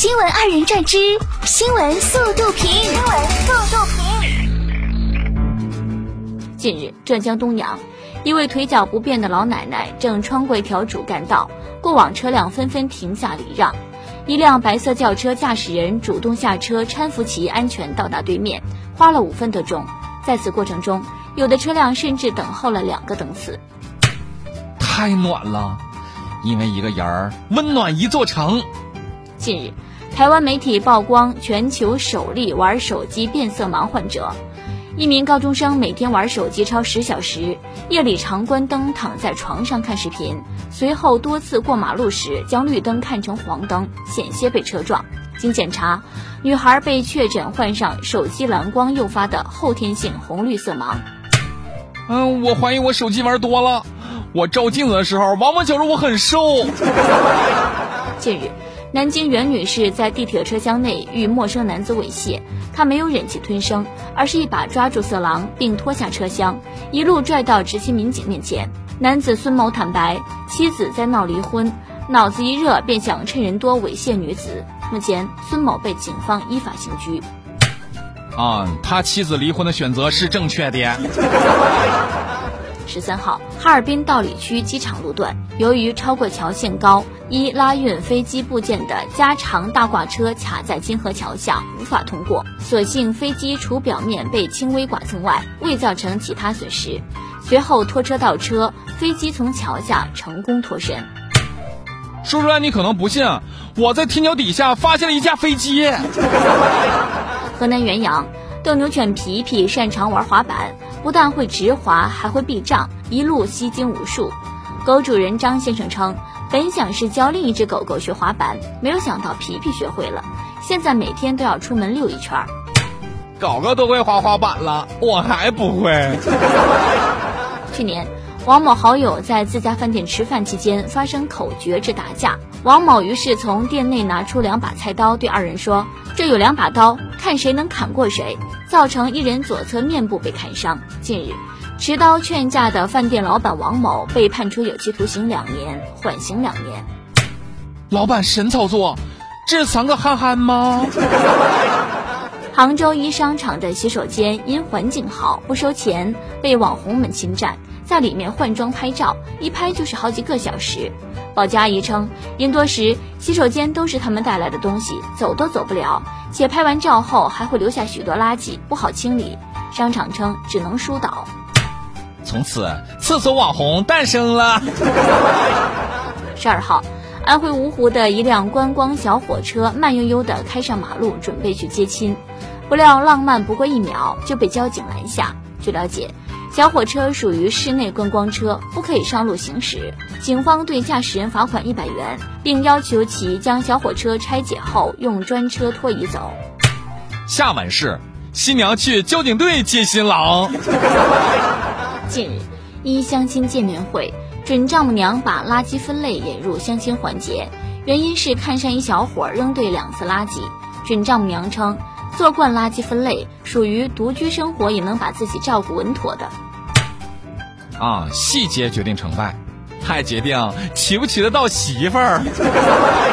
新闻二人转之新闻速度评。新闻速度评。近日，浙江东阳，一位腿脚不便的老奶奶正穿过一条主干道，过往车辆纷纷停下礼让。一辆白色轿车驾驶人主动下车搀扶其安全到达对面，花了五分多钟。在此过程中，有的车辆甚至等候了两个等次。太暖了，因为一个人儿温暖一座城。近日，台湾媒体曝光全球首例玩手机变色盲患者。一名高中生每天玩手机超十小时，夜里常关灯躺在床上看视频，随后多次过马路时将绿灯看成黄灯，险些被车撞。经检查，女孩被确诊患上手机蓝光诱发的后天性红绿色盲。嗯，我怀疑我手机玩多了。我照镜子的时候，往往觉得我很瘦。近日。南京袁女士在地铁车厢内遇陌生男子猥亵，她没有忍气吞声，而是一把抓住色狼并拖下车厢，一路拽到执勤民警面前。男子孙某坦白，妻子在闹离婚，脑子一热便想趁人多猥亵女子。目前，孙某被警方依法刑拘。啊，他妻子离婚的选择是正确的。十三号，哈尔滨道里区机场路段，由于超过桥限高，一拉运飞机部件的加长大挂车卡在金河桥下，无法通过。所幸飞机除表面被轻微剐蹭外，未造成其他损失。随后拖车倒车，飞机从桥下成功脱身。说出来你可能不信，我在天桥底下发现了一架飞机。河南原阳，斗牛犬皮皮擅长玩滑板。不但会直滑，还会避障，一路吸睛无数。狗主人张先生称，本想是教另一只狗狗学滑板，没有想到皮皮学会了，现在每天都要出门溜一圈。狗狗都会滑滑板了，我还不会。去年，王某好友在自家饭店吃饭期间发生口角致打架，王某于是从店内拿出两把菜刀，对二人说：“这有两把刀，看谁能砍过谁。”造成一人左侧面部被砍伤。近日，持刀劝架的饭店老板王某被判处有期徒刑两年，缓刑两年。老板神操作，这是三个憨憨吗？杭州一商场的洗手间因环境好、不收钱，被网红们侵占，在里面换装拍照，一拍就是好几个小时。保洁阿姨称，人多时洗手间都是他们带来的东西，走都走不了，且拍完照后还会留下许多垃圾，不好清理。商场称只能疏导。从此，厕所网红诞生了。十二号，安徽芜湖的一辆观光小火车慢悠悠地开上马路，准备去接亲，不料浪漫不过一秒就被交警拦下。据了解。小火车属于室内观光车，不可以上路行驶。警方对驾驶人罚款一百元，并要求其将小火车拆解后用专车拖移走。下文是：新娘去交警队接新郎。近日，一相亲见面会，准丈母娘把垃圾分类引入相亲环节，原因是看上一小伙扔对两次垃圾。准丈母娘称。做惯垃圾分类，属于独居生活也能把自己照顾稳妥的。啊，细节决定成败，还决定娶不娶得到媳妇儿。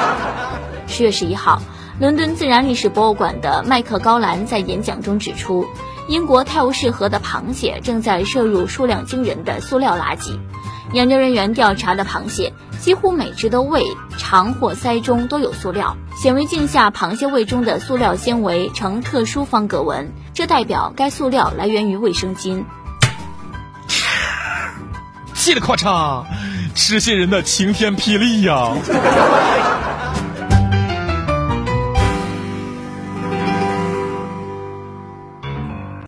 十月十一号，伦敦自然历史博物馆的麦克高兰在演讲中指出，英国泰晤士河的螃蟹正在摄入数量惊人的塑料垃圾。研究人员调查的螃蟹。几乎每只的胃、肠或鳃中都有塑料。显微镜下，螃蟹胃中的塑料纤维呈特殊方格纹，这代表该塑料来源于卫生巾。气得咔嚓，吃蟹人的晴天霹雳呀！